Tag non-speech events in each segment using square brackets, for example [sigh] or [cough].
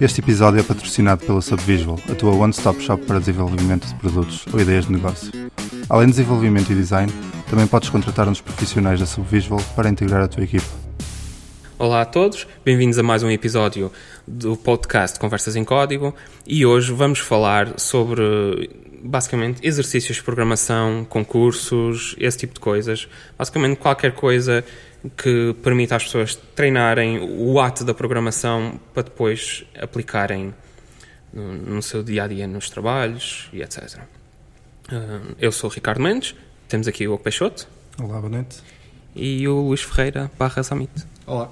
Este episódio é patrocinado pela Subvisual, a tua one-stop shop para desenvolvimento de produtos ou ideias de negócio. Além de desenvolvimento e design, também podes contratar uns profissionais da Subvisual para integrar a tua equipa. Olá a todos, bem-vindos a mais um episódio do podcast Conversas em Código e hoje vamos falar sobre basicamente exercícios de programação, concursos, esse tipo de coisas. Basicamente qualquer coisa que permita às pessoas treinarem o ato da programação para depois aplicarem no, no seu dia a dia nos trabalhos e etc. Uh, eu sou o Ricardo Mendes, temos aqui o Peixoto. Olá, boa noite. E o Luís Ferreira barra Samit. Olá.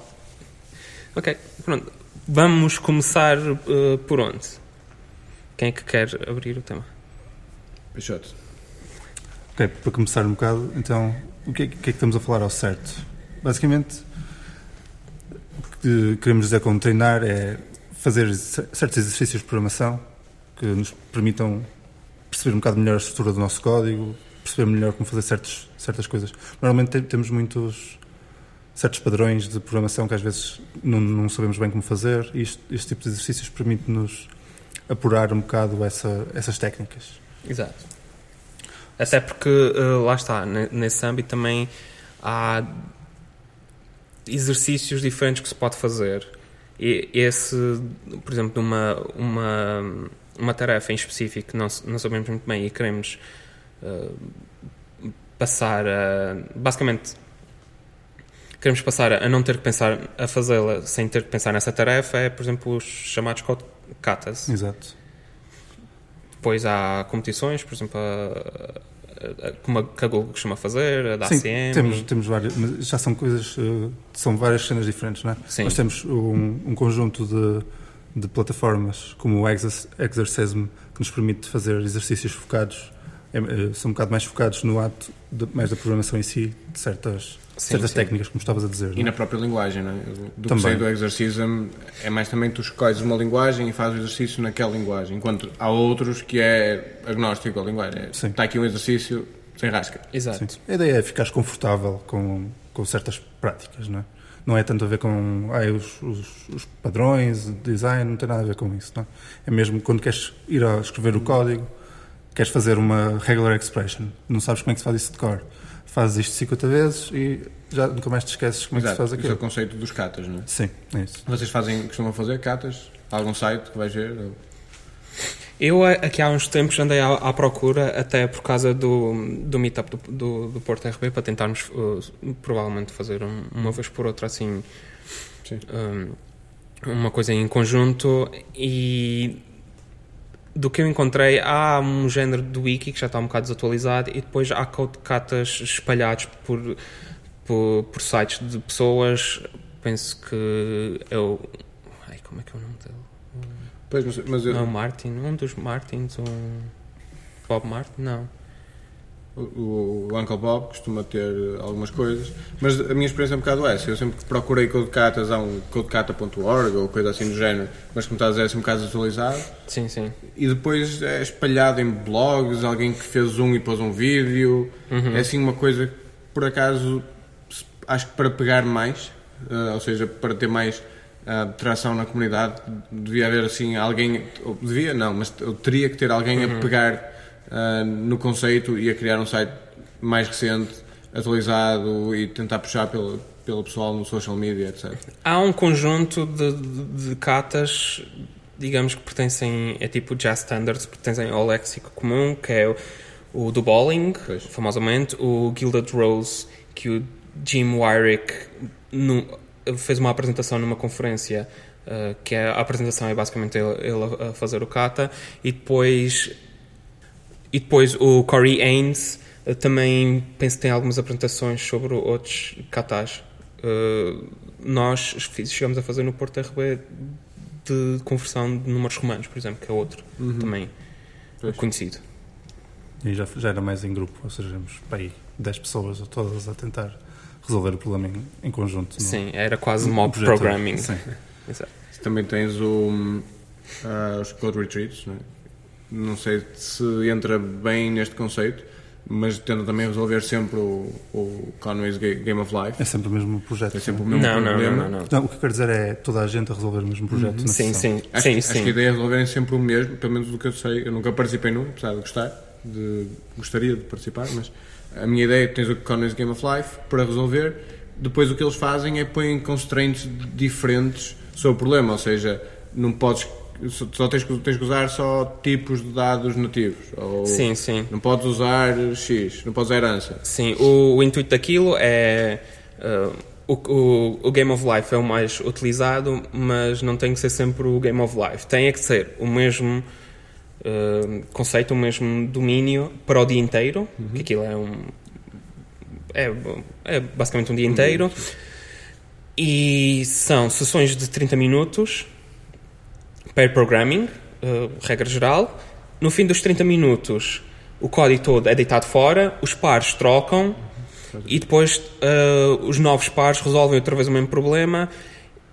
Ok, pronto. Vamos começar uh, por onde? Quem é que quer abrir o tema? Peixoto. Ok, para começar um bocado, então, o que é, que é que estamos a falar ao certo? Basicamente, o que queremos dizer com treinar é fazer certos exercícios de programação que nos permitam perceber um bocado melhor a estrutura do nosso código, perceber melhor como fazer certos, certas coisas. Normalmente temos muitos certos padrões de programação que às vezes não, não sabemos bem como fazer e este, este tipo de exercícios permite-nos apurar um bocado essa, essas técnicas. Exato. Até porque, uh, lá está, nesse âmbito também há exercícios diferentes que se pode fazer. E esse, por exemplo, uma, uma, uma tarefa em específico que não, não sabemos muito bem e queremos uh, passar a. Basicamente, queremos passar a não ter que pensar a fazê-la sem ter que pensar nessa tarefa é, por exemplo, os chamados katas. Exato. Depois há competições, por exemplo, a, como a, que a Google costuma fazer, a da Sim, ACM. Temos, temos várias, mas já são coisas, uh, são várias cenas diferentes, não é? Sim. Nós temos um, um conjunto de, de plataformas, como o Exercism, que nos permite fazer exercícios focados, é, é, são um bocado mais focados no ato, de, mais da programação em si, de certas, Sim, certas sim. técnicas, como estavas a dizer. E não é? na própria linguagem, não é? Do Também. que sei do Exercism, é mais também tu escolhes uma linguagem e fazes o exercício naquela linguagem, enquanto há outros que é agnóstico à linguagem. É, Sim. Está aqui um exercício sem rasca. Exato. Sim. A ideia é ficares confortável com, com certas práticas, não é? Não é tanto a ver com ai, os, os, os padrões, o design, não tem nada a ver com isso, não é? É mesmo quando queres ir a escrever o código, queres fazer uma regular expression, não sabes como é que se faz isso de cor. Fazes isto 50 vezes e já nunca mais te esqueces como é que se faz Exato. Esse é o aquilo. conceito dos catas, não é? Sim, é isso. Vocês fazem, costumam fazer catas? Há algum site que vais ver? Eu aqui há uns tempos andei à, à procura, até por causa do, do meetup do, do, do Porto RB, para tentarmos uh, provavelmente fazer um- uma vez por outra assim Sim. um, uma coisa em conjunto e do que eu encontrei há um género de wiki que já está um bocado desatualizado e depois há catas espalhados por, por, por sites de pessoas penso que é o ai, como é que é o nome dele? Pois, mas, mas eu- Não, Martin, um dos Martins, um Bob Martin, não. O, o Uncle Bob costuma ter algumas coisas, mas a minha experiência é um bocado essa. Eu sempre que procurei codecatas, há um codecata.org ou coisa assim do género, mas como está a dizer, é assim um bocado desatualizado. Sim, sim. E depois é espalhado em blogs, alguém que fez um e pôs um vídeo. É assim uma coisa que, por acaso, acho que para pegar mais, eh, ou seja, para ter mais ah, tração na comunidade, devia haver assim alguém, devia não, mas eu teria que ter alguém a pegar ah, no conceito e a criar um site mais recente, atualizado e tentar puxar pelo, pelo pessoal no social media, etc. Há um conjunto de, de, de catas, digamos que pertencem, é tipo Jazz Standards, pertencem ao léxico comum, que é o, o do Bowling, Pois. famosamente, o Gilded Rose, que o Jim Wyrick no- fez uma apresentação numa conferência, uh, que é, a apresentação é basicamente ele, ele a- a fazer o kata, e depois E depois o Corey Haynes eh, também penso que tem algumas apresentações sobre outros katas. Eh, nós chegamos a fazer no Porto RB de conversão de números romanos, por exemplo, que é outro também Pois. conhecido. E já, já era mais em grupo, ou seja, éramos para aí 10 pessoas todas a tentar resolver o problema em, em conjunto. no- Sim, era quase mob projeto. programming. Sim. [laughs] Exato. Também tens o, ah, os Code Retreats, não, é? Não sei se entra bem neste conceito, mas tenta também resolver sempre o, o Conway's Ga- Game of Life. É sempre o mesmo projeto. É sempre o é? mesmo Não, problema. não, não, não. Não, o que eu quero dizer é toda a gente a resolver o mesmo projeto. na Sim, sim, Acho, sim, acho que a sim. ideia é resolverem sempre o mesmo, pelo menos do que eu sei. Eu nunca participei num, apesar de gostar, de, gostaria de participar, mas a minha ideia é que tens o Conway's Game of Life para resolver. Depois o que eles fazem é põem constraints diferentes sobre o problema, ou seja, não podes só tens, que- tens que usar só tipos de dados nativos. Ou Sim, sim. Não podes usar X, não podes usar herança. Sim, o, o intuito daquilo é. uh, o, o, o Game of Life é o mais utilizado, mas não tem que ser sempre o Game of Life. Tem é que ser o mesmo uh, conceito, o mesmo domínio para o dia inteiro, que aquilo é um. É, é basicamente um dia inteiro. E são sessões de 30 minutos pair programming, uh, regra geral. No fim dos 30 minutos, o código todo é deitado fora, os pares trocam e depois uh, os novos pares resolvem outra vez o mesmo problema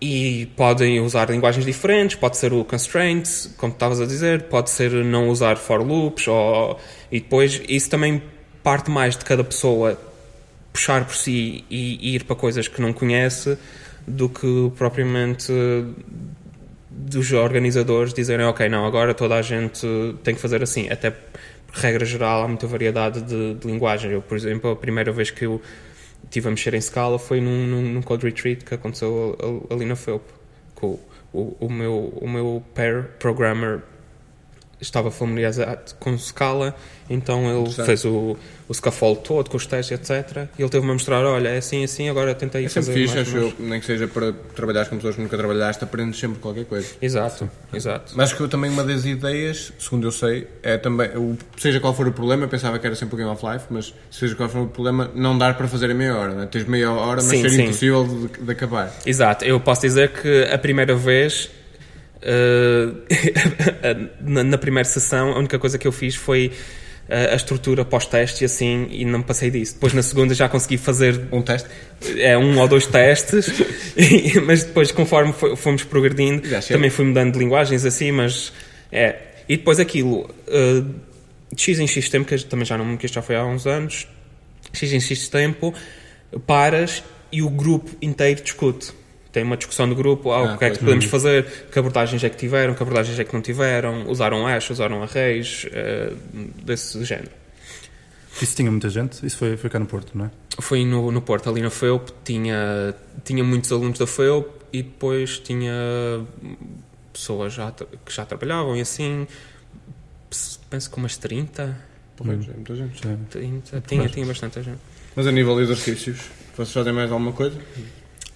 e podem usar linguagens diferentes, pode ser o constraint, como estavas a dizer, pode ser não usar for loops, ou, e depois isso também parte mais de cada pessoa puxar por si e, e ir para coisas que não conhece do que propriamente dos organizadores dizerem ok, não, agora toda a gente tem que fazer assim, até regra geral há muita variedade de, de linguagens. Eu, por exemplo, a primeira vez que eu estive a mexer em Scala foi num, num, num Code Retreat que aconteceu al- ali na FEUP. Com o, o, meu, o meu pair programmer estava familiarizado com Scala, então ele fez o, o scaffold todo, com os testes, etc. E ele teve-me a mostrar, olha, é assim, assim, agora tentei É sempre fazer fixe, mais acho ou eu, nem que seja para trabalhar com pessoas que nunca trabalhaste, aprendes sempre qualquer coisa. Exato, exato. Mas que eu também uma das ideias, segundo eu sei, é também, o- seja qual for o problema, eu pensava que era sempre o Game of Life, mas seja qual for o problema, não dar para fazer em meia hora, né? tens meia hora, mas Sim, ser sim. impossível de, de acabar. Exato, eu posso dizer que a primeira vez, eh, [laughs] na, na primeira sessão, a única coisa que eu fiz foi eh, a estrutura pós-teste e assim, e não me passei disso. Depois na segunda já consegui fazer Um teste? é, um ou dois testes, [laughs] e- mas depois, conforme fo- fomos progredindo, também fui mudando de linguagens assim, mas é. E depois aquilo, eh, de X em X tempo, que também já não que isto já foi há uns anos, X em X tempo, paras e o grupo inteiro discute. Tem uma discussão do grupo, ah, Ah, o que é que podemos fazer, que abordagens é que tiveram, que abordagens é que não tiveram, usaram hash, usaram arrays, eh, desse género. Isso tinha muita gente? Isso foi, foi cá no Porto, não é? Foi no, no Porto, ali na FEUP, tinha, tinha muitos alunos da FEUP e depois tinha pessoas já, que já trabalhavam e assim, penso que umas 30, Porra, é muita gente. Já- 30 tinha, tinha bastante gente. Mas a nível de exercícios, vocês fazem mais alguma coisa?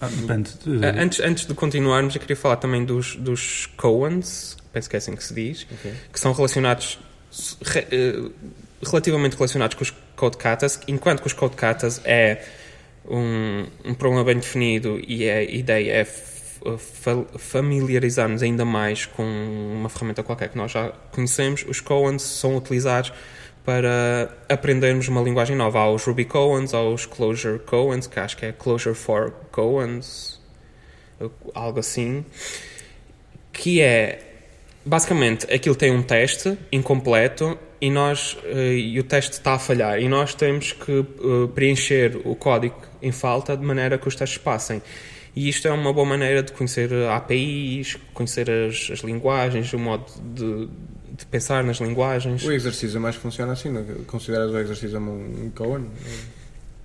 Ah, depende. Ah, Antes, antes de continuarmos, eu queria falar também dos, dos Coens, penso que é assim que se diz, Ok. que são relacionados, re- eh, relativamente relacionados com os Code Katas, enquanto que os Code Katas é um, um problema bem definido e a ideia é familiarizarmos ainda mais com uma ferramenta qualquer que nós já conhecemos, os Coens são utilizados para aprendermos uma linguagem nova. Há os Ruby Coens, há os Closure Coens, que acho que é Closure for Coens, algo assim, que é basicamente aquilo tem um teste incompleto e nós eh, e o teste está a falhar e nós temos que eh, preencher o código em falta de maneira que os testes passem. E isto é uma boa maneira de conhecer APIs, conhecer as, as linguagens, o modo de, de pensar nas linguagens. O exercício mais funciona assim, não? consideras o exercício um, um Cohen?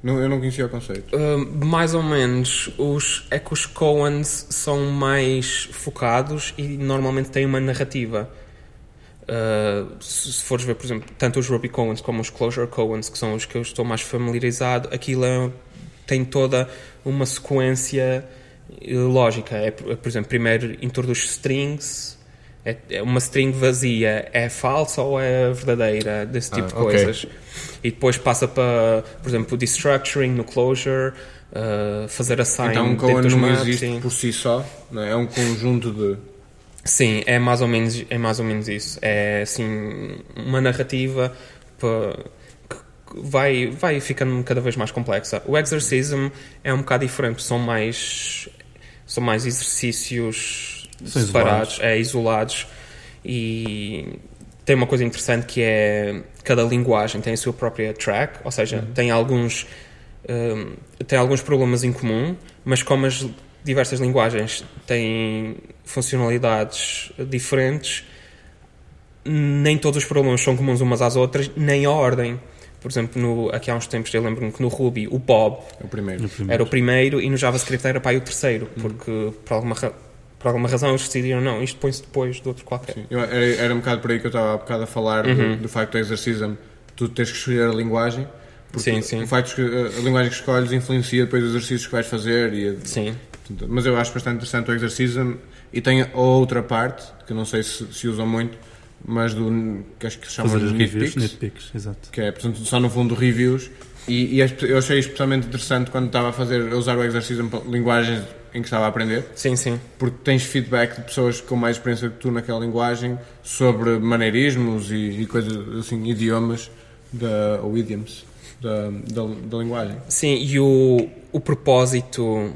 Não, eu não conhecia o conceito. Uh, mais ou menos. Os, é que os Coens são mais focados e normalmente têm uma narrativa. Uh, se, se fores ver, por exemplo, tanto os Ruby Coens como os Closure Coens, que são os que eu estou mais familiarizado, aquilo é- tem toda uma sequência eh, lógica. É, por exemplo, primeiro introduz strings. É, é uma string vazia é falsa ou é verdadeira? Desse tipo Ah, de coisas. E depois passa para, por exemplo, o destructuring no closure, uh, fazer assign Então um dentro dos não maps, existe sim. por si só, não é? é um conjunto de. Sim, é mais ou menos, é mais ou menos isso. É assim uma narrativa que vai, vai ficando cada vez mais complexa. O exorcism é um bocado diferente, são mais são mais exercícios São separados, é isolados e tem uma coisa interessante que é cada linguagem tem a sua própria track, ou seja, Uhum. tem alguns um, tem alguns problemas em comum, mas como as diversas linguagens têm funcionalidades diferentes, nem todos os problemas são comuns umas às outras, nem a ordem. Por exemplo, no, aqui há uns tempos eu lembro-me que no Ruby o Bob o primeiro. No primeiro. era o primeiro e no JavaScript era para aí o terceiro, porque por alguma, ra- por alguma razão eles decidiram não, isto põe-se depois do outro qualquer. Sim, eu- era, era um bocado por aí que eu estava há bocado a falar do- Uhum. do, facto do exercismo, tu tens que escolher a linguagem. Porque Sim, sim. O facto de escolher- a linguagem que escolhes influencia depois os exercícios que vais fazer. E, a- Sim. mas eu acho bastante interessante o exercismo e tem a outra parte, que eu não sei se, se usam muito, mas do que acho que se chama Fazer de reviews, nitpicks, nitpicks, exato. que é portanto, só no fundo reviews. E, e é eu achei especialmente interessante quando estava a fazer, a usar o exercício para linguagens em que estava a aprender Sim, sim. porque tens feedback de pessoas com mais experiência que tu naquela linguagem sobre maneirismos e, e coisas assim, idiomas da, ou idioms da, da, da linguagem. Sim, e o, o propósito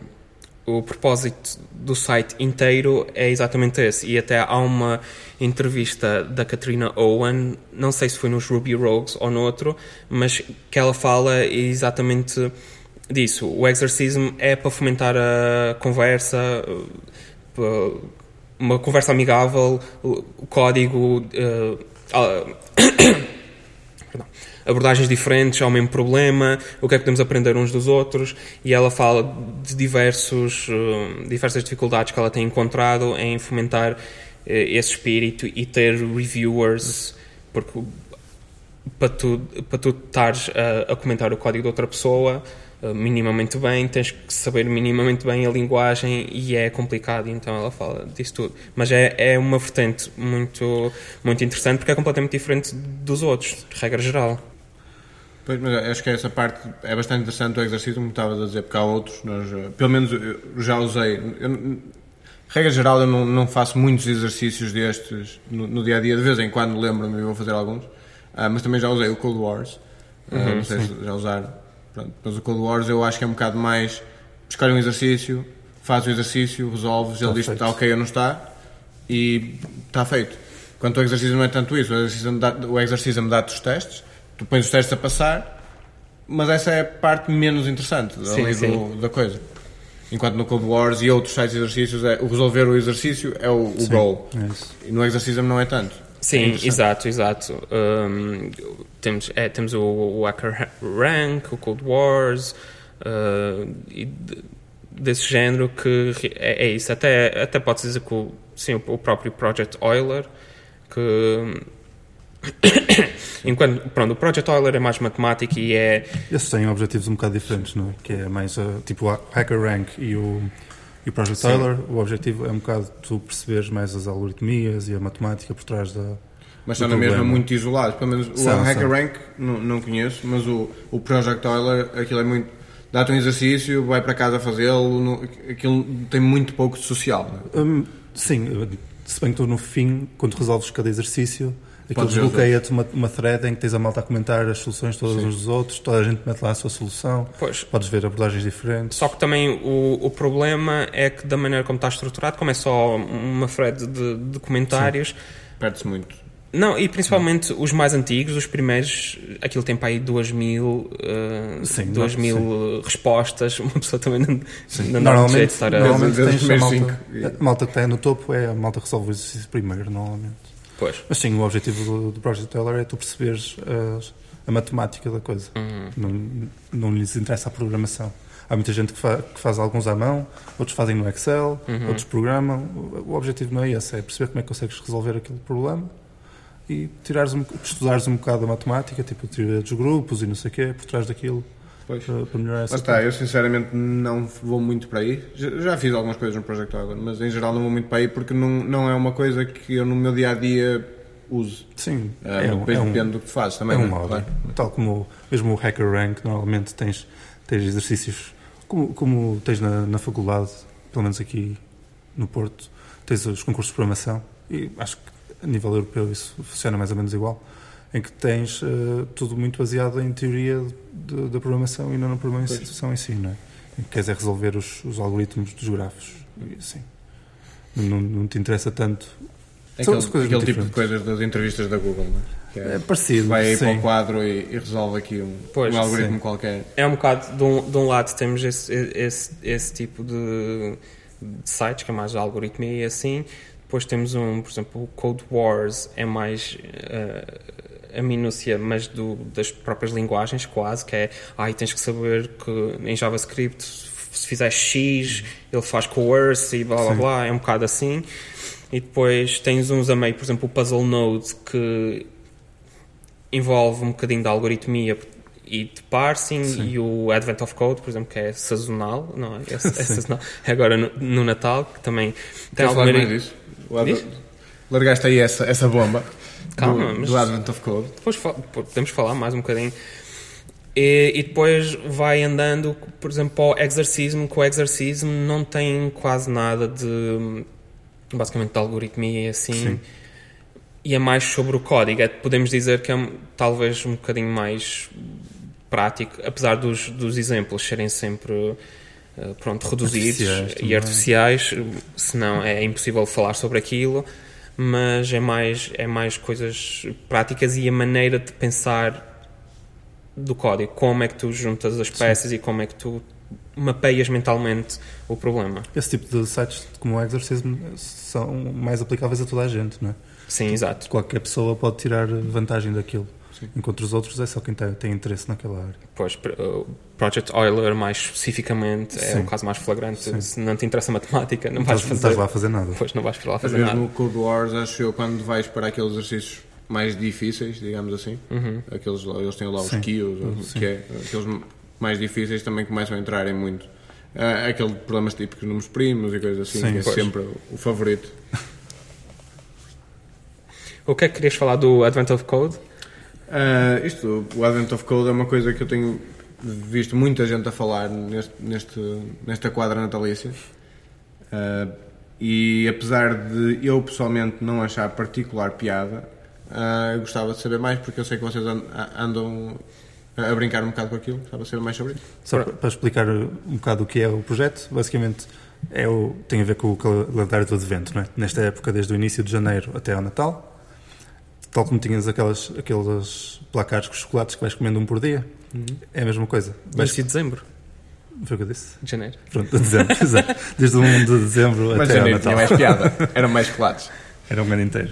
o propósito do site inteiro é exatamente esse. E até há uma entrevista da Katrina Owen, não sei se foi nos Ruby Rogues ou no outro, mas que ela fala exatamente disso. O exercismo é para fomentar a conversa, eh, uma conversa amigável, o código. [coughs] perdão, abordagens diferentes ao mesmo problema, o que é que podemos aprender uns dos outros, e ela fala de diversos, eh, diversas dificuldades que ela tem encontrado em fomentar eh, esse espírito e ter reviewers, porque para tu, para tu estares a, a comentar o código de outra pessoa minimamente bem, tens que saber minimamente bem a linguagem e é complicado, então ela fala disso tudo. Mas é, é uma vertente muito, muito interessante porque é completamente diferente dos outros, de regra geral. Pois, mas acho que essa parte é bastante interessante o exercício, como estavas a dizer, porque há outros, nós, eh, pelo menos eu já usei. Eu, regra geral, eu não, não faço muitos exercícios destes no, no dia a dia, de vez em quando lembro-me e vou fazer alguns, Ah, mas também já usei o Cold Wars, Ah, não sei se já usaram. Pronto, mas o Cold Wars eu acho que é um bocado mais escolhe um exercício, faz o exercício, resolves, ele diz que está ok ou não está e está feito. Quanto ao exercício não é tanto isso, o exercício, me exercício me dá-te os testes, tu pões os testes a passar, mas essa é a parte menos interessante Sim, ali sim. do- da coisa. Enquanto no Cold Wars e outros sites de exercícios, é, o resolver o exercício é o, o Sim, goal. é. E no exercício não é tanto. É Sim, interessante. exato, exato. Um, temos, é, temos o, o Hacker Rank, o Cold Wars, uh, e de- desse género que é, é isso. Até, até pode dizer que o, sim, o próprio Project Euler, que [coughs] enquanto pronto, o Project Euler é mais matemático e é Esses têm objetivos um bocado diferentes, não é? Que é mais uh, tipo o Hacker Rank e o, e o Project Sim. Tyler. O objetivo é um bocado tu perceberes mais as algoritmias e a matemática por trás da. Mas estão na mesma muito isolados. Pelo menos o São, Hacker são. Rank não, não conheço, mas o, o Project Euler, aquilo é muito. Dá-te um exercício, vai para casa fazê-lo, aquilo tem muito pouco de social. é? Hum, sim, se bem que tu no fim, quando resolves cada exercício, aquilo desbloqueia-te uma, uma thread em que tens a malta a comentar as soluções todas Sim. uns dos outros, toda a gente mete lá a sua solução, pois, podes ver abordagens diferentes. Só que também o, o problema é que da maneira como está estruturado, como é só uma thread de, de comentários, Perde-se muito. Não, e principalmente os mais antigos, os primeiros, aquilo tem para aí 2 mil, uh, Sim, duas não- mil uh, respostas, [laughs] uma pessoa também não, não dá um Normalmente, jeito de estar a... normalmente tens a malta, a malta que está no topo é a malta que resolve o exercício primeiro, normalmente. Pois. Mas sim, o objetivo do, do Project Teller é tu perceberes as- a matemática da coisa. Uhum. Não, não lhes interessa a programação. Há muita gente que, fa- que faz alguns à mão, outros fazem no Excel, Uhum. outros programam. O, o objetivo não é esse, é perceber como é que consegues resolver aquele problema e tirares um, estudares um bocado a matemática, tipo a teoria dos grupos e não sei o quê, por trás daquilo, Pois. para, para melhorar essa Lá está, eu sinceramente não vou muito para aí. Já, já fiz algumas coisas no Project Euler, mas em geral não vou muito para aí porque não, não é uma coisa que eu no meu dia a dia use. Sim, Ah, é, depois é um, depende do que fazes também. é um modo. Claro. Tal como mesmo o Hacker Rank, normalmente tens, tens exercícios como, como tens na, na faculdade, pelo menos aqui no Porto, tens os concursos de programação e acho que a nível europeu isso funciona mais ou menos igual, em que tens eh, tudo muito baseado em teoria da programação e não na programação em si, não é? Em que queres é resolver os, os algoritmos dos grafos e assim. Não, não te interessa tanto São Aquele, coisas aquele tipo de coisas das entrevistas da Google, não é? Que É parecido, Vai aí para sim. o quadro e, e resolve aqui um, Pois, um algoritmo sim. qualquer. É um bocado, de um, de um lado temos esse, esse, esse tipo de, de sites, que é mais algoritmia e assim. Depois temos um, por exemplo, o Code Wars é mais eh, a minúcia, mas do, das próprias linguagens quase, que é, ai, tens que saber que em JavaScript se fizer X, ele faz coerce e blá blá Sim. blá, é um bocado assim. E depois tens uns a meio, por exemplo, o Puzzle Node, que envolve um bocadinho de algoritmia e de parsing Sim. e o Advent of Code, por exemplo, que é sazonal, não é? É, [laughs] é sazonal. Agora no, no Natal, que também tem Queres falar alguma... mais disso? Largaste aí essa, essa bomba Calma, do, mas- do Advent of Code. Depois fa- podemos falar mais um bocadinho. E, e depois vai andando, por exemplo, para o exercismo, que o exercismo não tem quase nada de basicamente de algoritmia e assim. Sim. E é mais sobre o código. É, podemos dizer que é talvez um bocadinho mais prático, apesar dos, dos exemplos serem sempre eh, pronto, reduzidos Artificiais e artificiais, senão é impossível falar sobre aquilo, mas é mais, é mais coisas práticas e a maneira de pensar do código, como é que tu juntas as peças e como é que tu mapeias mentalmente o problema. Esse tipo de sites como o Exorcism são mais aplicáveis a toda a gente, não é? Sim, exato. Qualquer pessoa pode tirar vantagem daquilo. Enquanto os outros é só quem tem, tem interesse naquela área. Pois, o Project Euler, mais especificamente, é Sim. o caso mais flagrante. Sim. Se não te interessa matemática, não vais Estás, não fazer. estás lá a fazer nada. Pois, não vais para lá fazer nada. no Code Wars, acho eu, quando vais para aqueles exercícios mais difíceis, digamos assim, Uhum. aqueles, eles têm lá os Sim. Sim. que é, aqueles mais difíceis também começam a entrar em muito. Ah, aquele problemas típicos números primos e coisas assim, Sim, que é pois. sempre o favorito. [laughs] O que é que querias falar do Advent of Code? Ah, isto, o Advent of Code é uma coisa que eu tenho visto muita gente a falar neste, neste, nesta quadra natalícia. Ah, e apesar de eu pessoalmente não achar particular piada, ah, eu gostava de saber mais porque eu sei que vocês andam a brincar um bocado com aquilo. Gostava de saber mais sobre isso. Só para, para explicar um bocado o que é o projeto, basicamente é o, tem a ver com o calendário do advento, não é? Nesta época, desde o início de janeiro até ao Natal, tal como tinhas aquelas, aqueles placares com chocolates que vais comendo um por dia, é a mesma coisa. Vais, Início de dezembro, foi o que eu disse? de janeiro. Pronto, de dezembro, [laughs] exato. Desde o 1 de dezembro Mas até ao janeiro Natal. tinha mais piada. Eram mais chocolates. [laughs] Era um ano inteiro.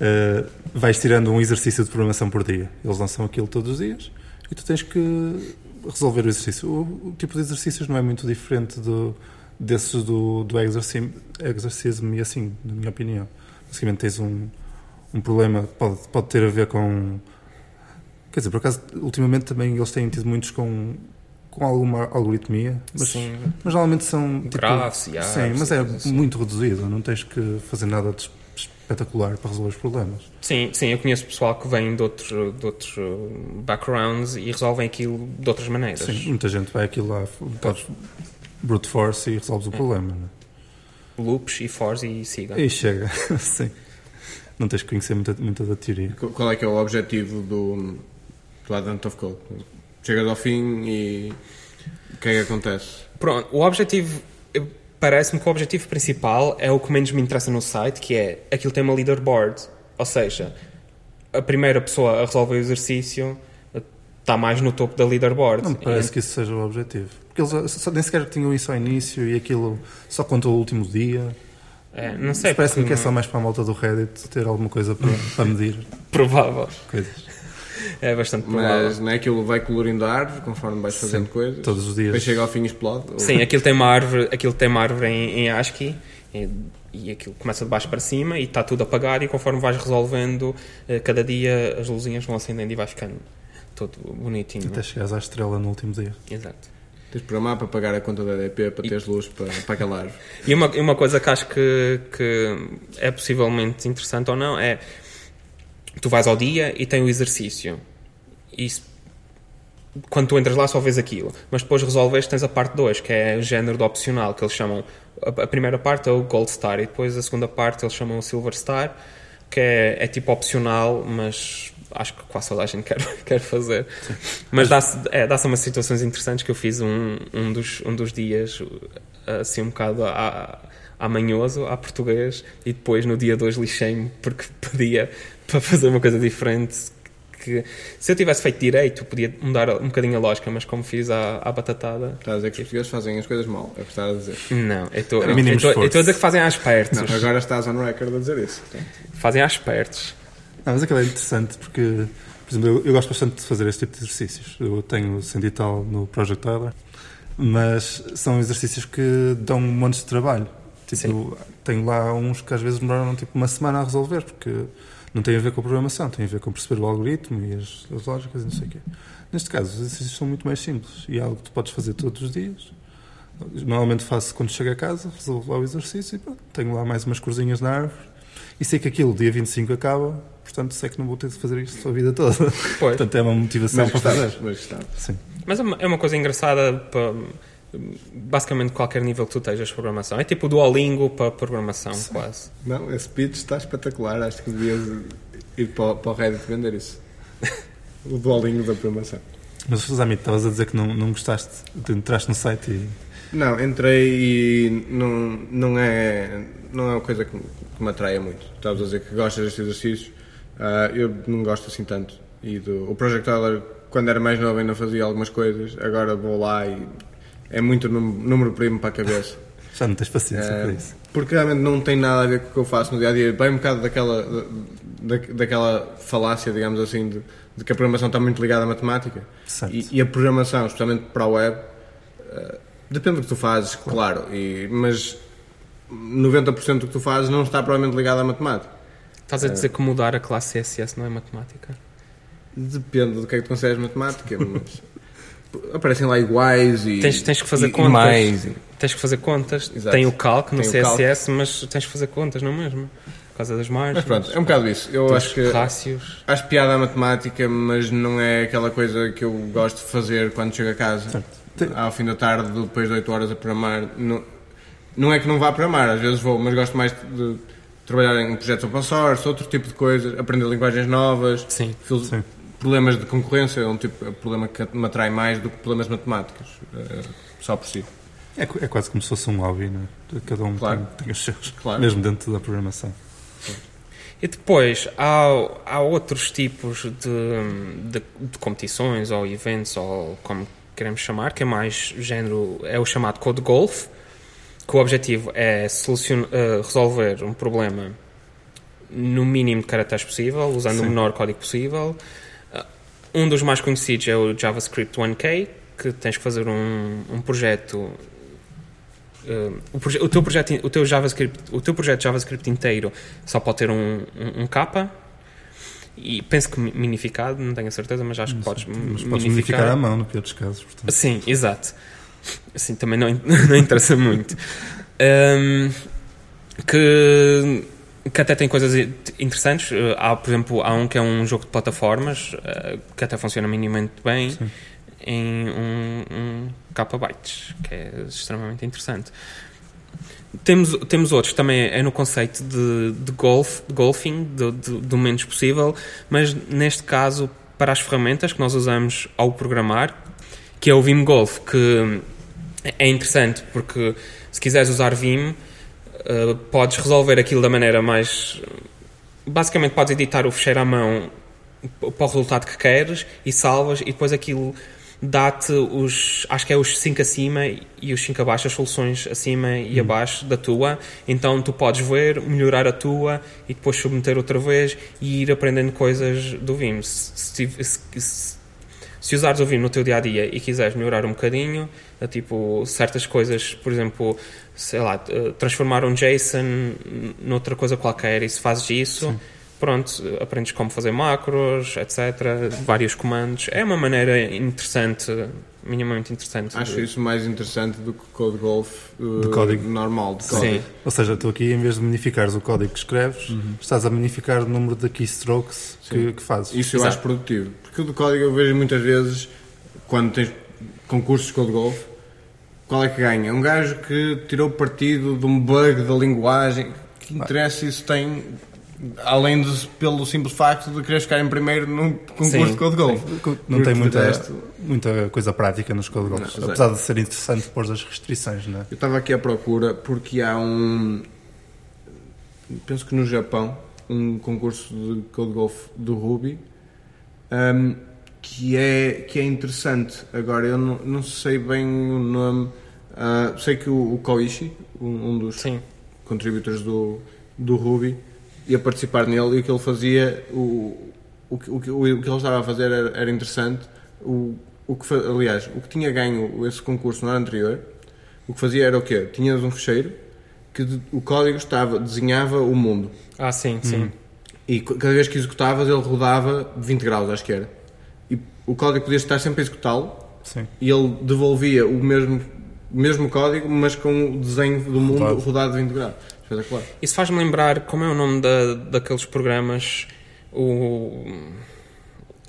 Uh, vais tirando um exercício de programação por dia. Eles lançam aquilo todos os dias e tu tens que resolver o exercício. O, o tipo de exercícios não é muito diferente do, desses do, do exercism e assim, na minha opinião. Basicamente tens um, um problema que pode, pode ter a ver com. Quer dizer, por acaso, ultimamente também eles têm tido muitos com, com alguma algoritmia, mas, Sim. mas normalmente são. tipo, Graphs e Sim, mas é assim. muito reduzido, não tens que fazer nada de espetacular para resolver os problemas. Sim, sim, eu conheço pessoal que vem de outros, de outros uh, backgrounds e resolvem aquilo de outras maneiras. Sim, muita gente vai aquilo lá, podes brute force e resolves o problema. Não Loops e fors e siga. é? E chega, [laughs] sim. Não tens que conhecer muita, muita da teoria. Qu- Qual é que é o objetivo do, do Advent of Code? Chegas ao fim e o que é que acontece? Pronto, o objetivo, parece-me que o objetivo principal é o que menos me interessa no site, que é aquilo tem uma leaderboard, ou seja, a primeira pessoa a resolver o exercício eh, está mais no topo da leaderboard. Não me parece que isso seja o objetivo. Porque eles nem sequer tinham isso ao início e aquilo só contou o último dia. É, não sei, Parece-me que é só mais para a malta do Reddit ter alguma coisa para, para medir [laughs] provável. coisas. É bastante provável. Mas não é aquilo vai colorindo a árvore conforme vais fazendo coisas. todos os dias. Depois chega ao fim e explode. ou- Sim, aquilo tem uma árvore, aquilo tem uma árvore em, em ASCII e, e aquilo começa de baixo para cima e está tudo apagado e conforme vais resolvendo, eh, cada dia as luzinhas vão acendendo e vai ficando todo bonitinho. Até chegares à estrela no último dia. Exato. Tens de programar para pagar a conta da EDP para teres luz para, para aquela árvore. E uma, e uma coisa que acho que, que é possivelmente interessante ou não é tu vais ao dia e tem o exercício. E se- quando tu entras lá só vês aquilo. Mas depois resolves, tens a parte 2, que é o género do opcional, que eles chamam. A, a primeira parte é o Gold Star e depois a segunda parte eles chamam o Silver Star, que é, é tipo opcional, mas acho que quase toda a gente [laughs] quer, quer fazer. Mas dá-se é, dá umas situações interessantes que eu fiz um, um, dos, um dos dias assim um bocado a, a manhoso, a português, e depois no dia 2 lixei-me porque [laughs] pedia para fazer uma coisa diferente. Que, se eu tivesse feito direito, podia mudar um bocadinho a lógica, mas como fiz à, à batatada. Estás a dizer que os portugueses fazem as coisas mal, é o que estás a dizer. Não, eu estou a dizer que fazem às pertos. Não, agora estás on record a dizer isso. Fazem às pertos. Não, mas aquilo é interessante porque, por exemplo, eu, eu, gosto bastante de fazer este tipo de exercícios. Eu tenho cento e tal no Project Tyler, mas são exercícios que dão um monte de trabalho. Tipo, Sim. tenho lá uns que às vezes demoraram tipo uma semana a resolver, porque não tem a ver com a programação, tem a ver com perceber o algoritmo e as, as lógicas e não sei o quê. Neste caso, os exercícios são muito mais simples e é algo que tu podes fazer todos os dias. Normalmente faço quando chego a casa, resolvo lá o exercício e pronto, tenho lá mais umas corzinhas na árvore e sei que aquilo, dia 25, acaba, portanto sei que não vou ter de fazer isto a vida toda. Pois. [laughs] portanto é uma motivação mas para fazer. Mas, Sim. mas é uma coisa engraçada para basicamente qualquer nível que tu estejas de programação. É tipo o Duolingo para programação, Sim. quase. Não, esse pitch está espetacular. Acho que devias ir para, para o Reddit vender isso. [laughs] o Duolingo da programação. Mas, Samito, estavas a dizer que não, não gostaste, entraste no site e... Não, entrei e não, não, é, não é uma coisa que, que me atraia muito. Estavas a dizer que gostas deste exercício. Uh, eu não gosto assim tanto. E do, o Project Tyler, quando era mais novo, ainda fazia algumas coisas. Agora vou lá e é muito número primo para a cabeça. [laughs] Já não tens paciência é, para isso. Porque realmente não tem nada a ver com o que eu faço no dia a dia. Vai um bocado daquela, da, daquela falácia, digamos assim, de, de, que a programação está muito ligada à matemática. E, e, a programação, especialmente para a web, uh, depende do que tu fazes, claro, claro e, mas 90% do que tu fazes não está provavelmente ligado à matemática. Estás a dizer uh, que mudar a classe CSS não é matemática? Depende do que é que tu consideras matemática, mas [laughs] aparecem lá iguais e tens, tens que fazer e, contas. E mais. Tens que fazer contas. Exato. Tem o calc no CSS, mas tens que fazer contas, não é mesmo? Por causa das margens. Mas pronto, é um bocado isso. Eu acho que rácios. acho piada a matemática, mas não é aquela coisa que eu gosto de fazer quando chego a casa. Certo. Ao fim da tarde, depois de 8 horas a programar. Não, não é que não vá programar, às vezes vou, mas gosto mais de trabalhar em projetos open source, outro tipo de coisas, aprender linguagens novas. Sim. Sim problemas de concorrência é um tipo de problema que me atrai mais do que problemas matemáticos, eh, só por si. É, é quase como se fosse um hobby, não é? Cada um claro. tem, tem os seus, claro. mesmo dentro da programação. E depois há, há outros tipos de, de, de, competições ou eventos, ou como queremos chamar, que é mais género, é o chamado Code Golf, que o objetivo é uh, resolver um problema no mínimo de caracteres possível, usando Sim. o menor código possível, um dos mais conhecidos é o JavaScript 1K, que tens que fazer um, um projeto Uh, o, proje o, teu projeto, o teu JavaScript, o teu projeto JavaScript inteiro só pode ter um, um, um capa e penso que minificado, não tenho a certeza, mas acho que podes, mas minificar. podes minificar à mão no pior dos casos. Portanto. Sim, exato. Assim também não, [laughs] não interessa muito. Um, que que até tem coisas interessantes. Eh, há, por exemplo, há um que é um jogo de plataformas uh, que até funciona minimamente bem Sim. em um, um bytes, que é extremamente interessante. Temos, temos outros também é no conceito de, de golf, de golfing, do, do menos possível, mas neste caso para as ferramentas que nós usamos ao programar, que é o Vim Golf, que é interessante porque se quiseres usar Vim uh, podes resolver aquilo da maneira mais. Basicamente, podes editar o fecheiro à mão para o resultado que queres e salvas, e depois aquilo dá-te os. Acho que é os 5 acima e os 5 abaixo, as soluções acima e hum. abaixo da tua. Então tu podes ver, melhorar a tua e depois submeter outra vez e ir aprendendo coisas do Vim. Se, se, se, se usares o Vim no teu dia a dia e quiseres melhorar um bocadinho, é tipo certas coisas, por exemplo, sei lá, eh, transformar um JSON noutra coisa qualquer e se fazes isso, Sim. Pronto, aprendes como fazer macros, etc. Vários comandos. É uma maneira interessante, minimamente interessante. Acho de... isso mais interessante do que Code Golf uh, de código normal. De código. Sim. Ou seja, tu aqui, em vez de minificares o código que escreves, uhum. estás a minificar o número de keystrokes que, que, fazes. Isso eu Exato. acho produtivo. Porque o do código eu vejo muitas vezes, quando tens concursos de Code Golf, qual é que ganha? Um gajo que tirou partido de um bug da linguagem. Que interessa isso tem Além de, pelo simples facto de querer ficar em primeiro num concurso Sim. de Code Golf. Não tem muita, resto- muita coisa prática nos Code Golfs, Não, apesar de ser interessante pôr as restrições, não é? Eu estava aqui à procura porque há um. Penso que no Japão, um concurso de Code Golf do Ruby um, que, é, que é interessante. Agora, eu não, não sei bem o nome. ah, sei que o, o Koichi, um, um dos Sim. contributors do, do Ruby, ia participar nele e o que ele fazia, o, o, que- o, que- o que ele estava a fazer era, era interessante. O, o que, aliás, o que tinha ganho esse concurso no ano anterior, o que fazia era o quê? Tinhas um fecheiro que de- o código estava, desenhava o mundo Ah, sim, sim. e cada vez que executavas ele rodava 20 graus, acho que era. E o código podia estar sempre a executá-lo Sim. e ele devolvia o mesmo, mesmo código, mas com o desenho do mundo Rodado. rodado de 20 graus. Espetacular. Isso faz-me lembrar como é o nome da, daqueles programas. O,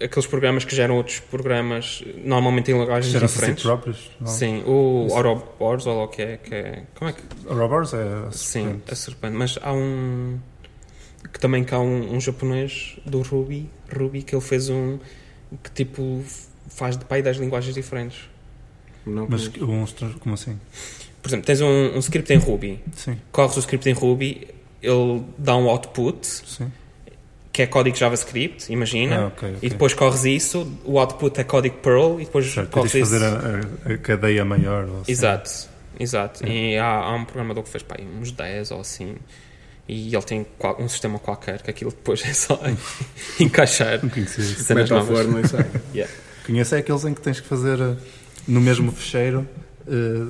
aqueles programas que geram outros programas, normalmente em linguagens Geram-se a si diferentes. próprios. não? Sim, o Ouroboros, ou o que é, que é. Como é que. O Robbers é a Sim, serpente. a serpente. Mas há um. Que também cá há um, um japonês do Ruby, Ruby, que ele fez um. que tipo. faz de pai 10 linguagens diferentes. Não Mas uns trans- como assim? Por exemplo, tens um, um script em Ruby, Sim, corres o script em Ruby, ele dá um output, sim. que é código JavaScript, imagina, Ah, ok, ok. e depois corres isso, o output é código Perl, e depois Certo, corres isso. fazer a, a- cadeia maior. ou assim. Exato, exato. É. E há, há um programador que fez pá, uns 10 ou assim, e ele tem qual- um sistema qualquer, que aquilo depois [laughs] é só [laughs] encaixar Não conhecia isso. cenas novas. sai. [laughs] Yeah. Conheço é aqueles em que tens que fazer eh, no mesmo fecheiro, eh,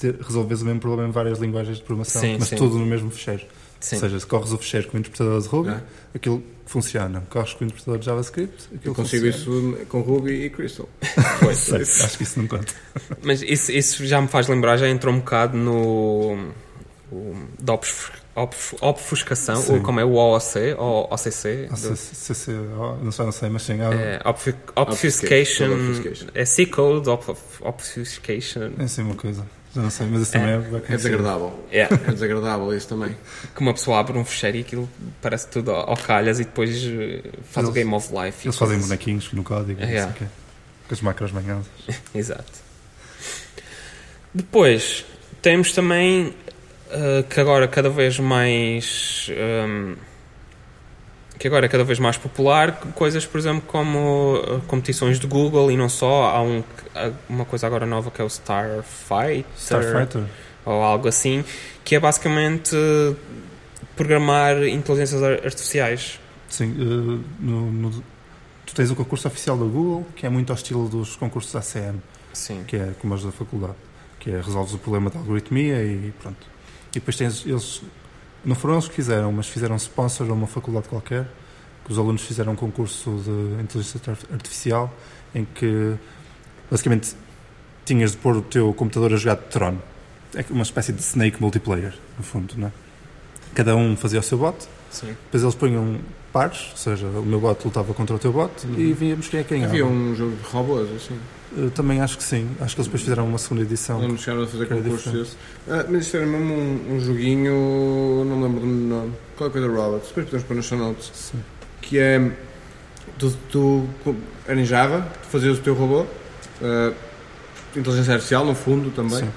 ter- resolves o mesmo problema em várias linguagens de programação, Sim, mas sim. tudo no mesmo fecheiro. Sim. Ou seja, se corres o fecheiro com o interpretador de Ruby, Ah. aquilo funciona. Corres com o interpretador de JavaScript, aquilo Eu consigo funciona. isso com Ruby e Crystal. [laughs] Pois. Sei, acho que isso não conta. Mas isso, isso já me faz lembrar, já entrou um bocado no. O, da obf- obf- obfuscação, Sim. ou como é o OOC, ou OCC. Oh, não sei, não sei, mas sim. há- é, obfu- Obfuscation. obfuscation. É C-code, ob- obfuscation. É assim uma coisa. Não sei, mas isso também é, É conhecido. desagradável. Yeah. É desagradável isso também. Que uma pessoa abre um fecheiro e aquilo parece tudo ao calhas e depois eh, faz o Eles- Game of Life. Eles fazem coisas. bonequinhos no código, não sei Yeah. o quê. com as macros manhãs. [laughs] Exato. Depois, temos também uh, que agora cada vez mais. um, que agora é cada vez mais popular, coisas, por exemplo, como uh, competições de Google e não só. Há um, uma coisa agora nova que é o Starfighter, Starfighter. ou algo assim, que é basicamente uh, programar inteligências ar- artificiais. Sim, eh, no- no- tu tens o concurso oficial da Google, que é muito ao estilo dos concursos ACM, Sim. que é como os da faculdade, que é resolves o problema da algoritmia e pronto. E depois tens eles, não foram eles que fizeram, mas fizeram sponsor a uma faculdade qualquer, que os alunos fizeram um concurso de inteligência ar- artificial em que basicamente tinhas de pôr o teu computador a jogar de Tron. É uma espécie de Snake multiplayer, no fundo, não é? Cada um fazia o seu bot, Sim. depois eles punham pares, ou seja, o meu bot lutava contra o teu bot e víamos quem é quem Havia um jogo de robôs, assim. Eu também acho que sim. Acho que eles depois fizeram uma segunda edição. Não chegaram a fazer concursos diferente. desse. Ah, mas isto era mesmo um, um joguinho, não me lembro do nome. Qualquer coisa Robots, depois podemos pôr nos show notes. Sim. Que é. Tu, tu era em Java, tu fazias o teu robô, ah, inteligência artificial no fundo também, Sim.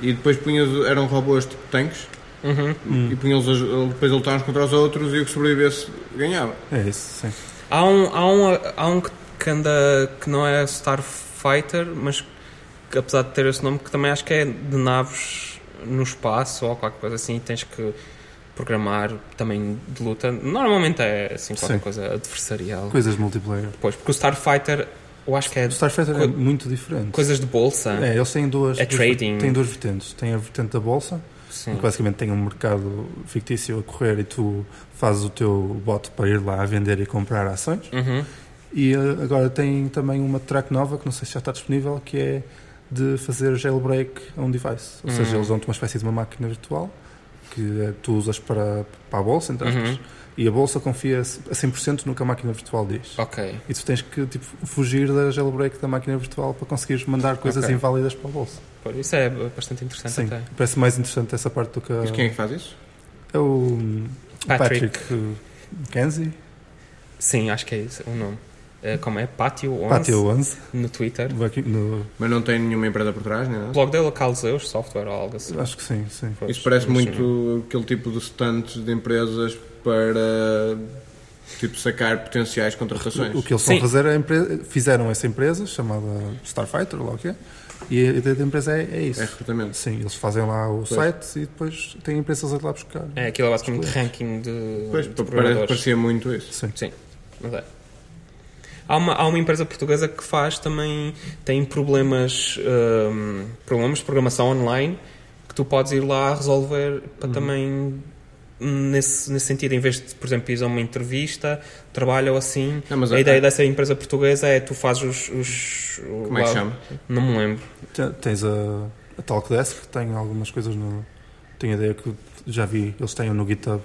e depois punhas, eram robôs tipo tanques, Uhum. Hum. e punhas depois uns contra os outros e o que sobrevivesse ganhava. É isso, sim. Há um, há um, há um que- anda que não é Starfighter, mas que apesar de ter esse nome, que também acho que é de naves no espaço ou qualquer coisa assim, tens que programar também de luta. Normalmente é assim qualquer Sim. coisa adversarial. Coisas multiplayer. Pois, porque o Starfighter eu acho que é O Starfighter é muito diferente. coisas de bolsa. É, eles têm duas. É duas- trading. Têm duas vertentes. Tem a vertente da bolsa, Sim. que basicamente tem um mercado fictício a correr e tu fazes o teu bot para ir lá a vender e comprar ações. Uhum. E eh, agora tem também uma track nova, que não sei se já está disponível, que é de fazer jailbreak a um device. Ou seja, Uhum. eles dão-te uma espécie de uma máquina virtual que eh, tu usas para, para a bolsa, entre aspas, Uhum. e a bolsa confia a 100% no que a máquina virtual diz. Ok. E tu tens que tipo, fugir da jailbreak da máquina virtual para conseguires mandar coisas Ok. inválidas para a bolsa. Isso é bastante interessante Sim, até. parece mais interessante essa parte do que Mas quem é que faz isso? é o hum, Patrick. Patrick, eh, Kenzie, Sim, acho que é isso o nome. Eh, como é? Pátio 11 Patio 11, no Twitter. no- Mas não tem nenhuma empresa por trás, nem O nada. blog dele é Calzeus Software ou algo assim. acho que sim, sim. Pois, Isso parece muito aquele tipo de stands de empresas para tipo sacar potenciais contratações. O que eles Sim. estão a fazer é empre- fizeram essa empresa chamada Starfighter, lá o que é, e a ideia da empresa é, é isso. É recrutamento. Sim, eles fazem lá o site e depois têm empresas a ir lá buscar. É, aquilo é basicamente ranking de, Pois, de parecia muito isso. Sim. Sim, mas é. Há uma, há uma empresa portuguesa que faz também, tem problemas, hum, problemas de programação online que tu podes ir lá resolver para Uhum. também, nesse, nesse sentido, em vez de, por exemplo, ir a uma entrevista, trabalho assim. Não, mas a a- ideia dessa empresa portuguesa é tu fazes os. os Como é que lá- chama? Não me lembro. Te- Tens a, a Talkdesk, que tem algumas coisas no. Tenho a ideia que já vi, eles têm no GitHub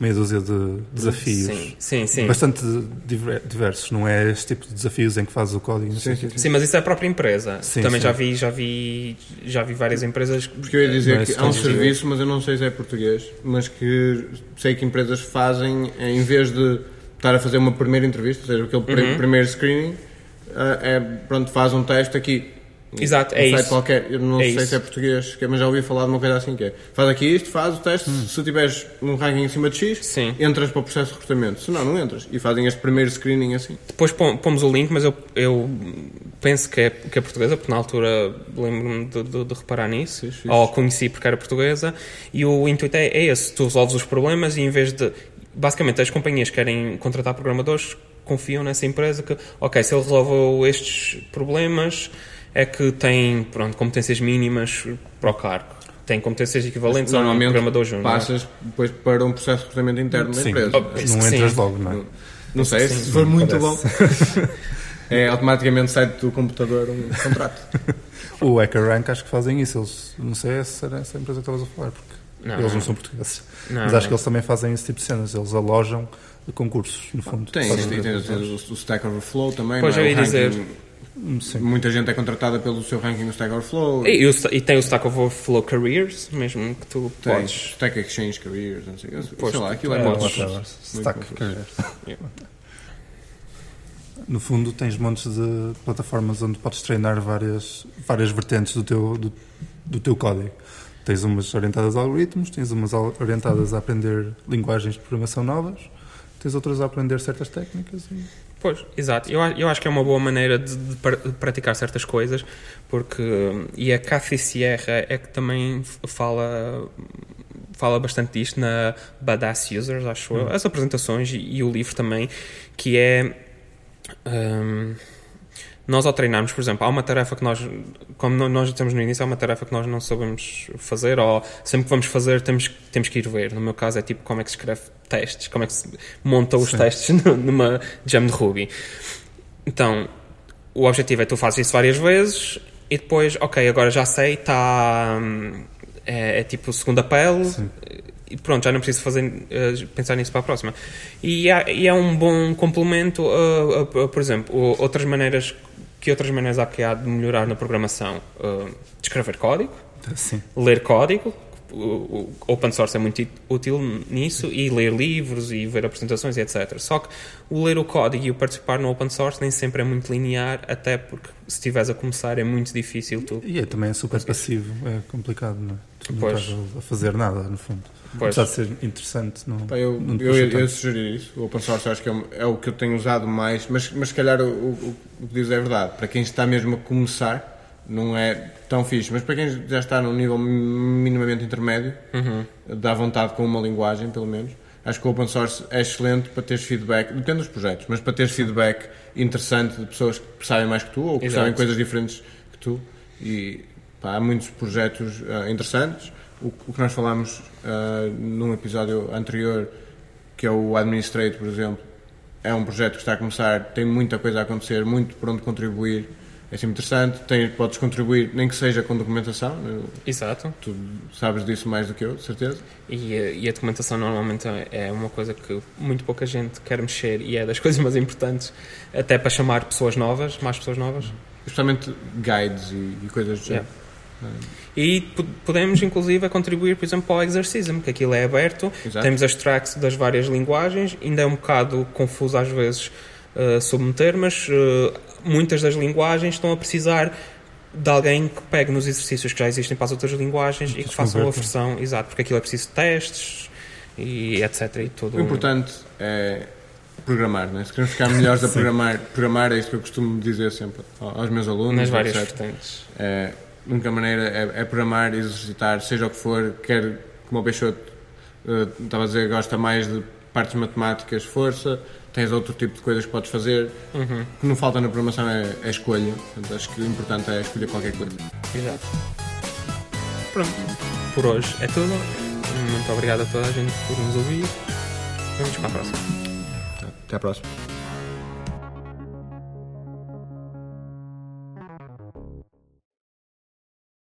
meia dúzia de desafios. Sim, sim, sim. Bastante diver- diversos, não é este tipo de desafios em que fazes o código. Sim, quê. sim, Sim, mas isso é a própria empresa. Sim, Também sim. já vi, já vi, já vi várias empresas. Porque eu ia dizer Mas que há um serviço, mas eu não sei se é português, mas que sei que empresas fazem, em vez de estar a fazer uma primeira entrevista, ou seja, aquele Uhum. primeiro screening, ah, é, pronto, faz um teste aqui. Exato, é isso. qualquer, eu não É sei isso. se é português, que- mas já ouvi falar de uma coisa assim que é, faz aqui isto, faz o teste, se tiveres um ranking acima de X, Hum. Sim. entras para o processo de recrutamento, se não, não entras. E fazem este primeiro screening assim. Depois pom- pomos o link, mas eu, eu penso que é, que é portuguesa, porque na altura lembro-me de, de- de reparar nisso, Fixe, fixe. ou conheci porque era portuguesa, e o intuito é, é esse: tu resolves os problemas e em vez de. Basicamente, as companhias que querem contratar programadores confiam nessa empresa que, ok, se ele resolveu estes problemas, é que tem pronto, competências mínimas para o cargo. Tem competências equivalentes a um Normalmente programador júnior. passas depois para um processo de recrutamento interno da Sim, empresa. Oh, não entras sim. logo, não é? Não sei, Sim, se for muito bom. parece. é automaticamente sai do computador um contrato. [laughs] O HackerRank acho que fazem isso. Eles, não sei se era essa empresa que estavas a falar, porque Não, eles não não. são portugueses. Não, Mas não. acho que eles também fazem esse tipo de cenas. Eles alojam concursos, no fundo. Tem, tem, tem, o, Stack Overflow também. Pois, não é? eu ia dizer. Sim. Muita gente é contratada pelo seu ranking no Stack Overflow. E, o e tem o Stack Overflow Careers, mesmo que tu Tem podes. Stack Exchange Careers, não sei, Pois, sei lá, aquilo é é, muito. Stack. Careers. Yeah. No fundo, tens montes de plataformas onde podes treinar várias, várias vertentes do teu, do, do teu código. Tens umas orientadas a algoritmos, tens umas orientadas a aprender linguagens de programação novas, tens outras a aprender certas técnicas. E... Pois, exato. Eu, eu acho que é uma boa maneira de, de pra- de praticar certas coisas, porque. hum, E a Cathy Sierra é que também fala. Fala bastante disto na Badass Users, acho eu, as apresentações e, e o livro também, que é. hum, nós ao treinarmos, por exemplo, há uma tarefa que nós, como nós dissemos no início, há uma tarefa que nós não sabemos fazer, ou sempre que vamos fazer temos, temos que ir ver. No meu caso é tipo como é que se escreve testes, como é que se monta os Sim. testes [laughs] numa jam de Ruby. Então, o objetivo é tu fazes isso várias vezes e depois, ok, agora já sei, está. É, é tipo segunda pele Sim. e pronto, já não preciso fazer, eh, pensar nisso para a próxima. E é, e é um bom complemento a, a- a, por exemplo, outras maneiras. Que outras maneiras há que há de melhorar na programação? Uh, escrever código, Sim. ler código, o, open source é muito útil nisso, e ler livros e ver apresentações e etc. Só que o ler o código e o participar no open source nem sempre é muito linear, até porque se estiveres a começar é muito difícil tu. E é, também é super passivo, é complicado, não é? Tu não Pois. estás a fazer nada, no fundo. Pois. Apesar de ser interessante, não, Pá, eu, não eu, eu sugerir isso. O open source acho que é, o- é o que eu tenho usado mais, mas, mas se calhar o, o, o que diz é verdade. Para quem está mesmo a começar, não é tão fixe, mas para quem já está num nível minimamente intermédio, dá vontade com uma linguagem, pelo menos. Acho que o open source é excelente para teres feedback, depende dos projetos, mas para teres feedback interessante de pessoas que sabem mais que tu ou que Exato. sabem coisas diferentes que tu. E pá, há muitos projetos ah, interessantes. O, o que nós falámos ah, num episódio anterior, que é o Administrate, por exemplo, é um projeto que está a começar, tem muita coisa a acontecer, muito por onde contribuir. É sempre interessante, tem, podes contribuir, nem que seja com documentação? Exato. tu sabes disso mais do que eu, de certeza. E, a- e a documentação normalmente é uma coisa que muito pouca gente quer mexer e é das [laughs] coisas mais importantes, até para chamar pessoas novas, mais pessoas novas. Especialmente guides e, e coisas do género. Yeah. E po- podemos, inclusive, contribuir, por exemplo, para o Exercism, que aquilo é aberto, Exato. temos as tracks das várias linguagens, ainda é um bocado confuso às vezes uh, submeter, mas uh, muitas das linguagens estão a precisar de alguém que pegue nos exercícios que já existem para as outras linguagens e que façam a versão, exato, porque aquilo é preciso testes e etc. E tudo. O importante é programar, né? Se queremos ficar melhores a [laughs] programar, programar é isso que eu costumo dizer sempre aos meus alunos. nas várias etc. vertentes. É, a única maneira é, é programar, exercitar, seja o que for, quer como o Peixoto eh, estava a dizer, gosta mais de partes matemáticas, força, tens outro tipo de coisas que podes fazer. Uhum. O que não falta na programação é, é a escolha. Portanto, acho que o importante é escolher qualquer coisa. Exato. Pronto, por hoje é tudo. Muito obrigado a toda a gente por nos ouvir. Vamos para a próxima. Até à próxima.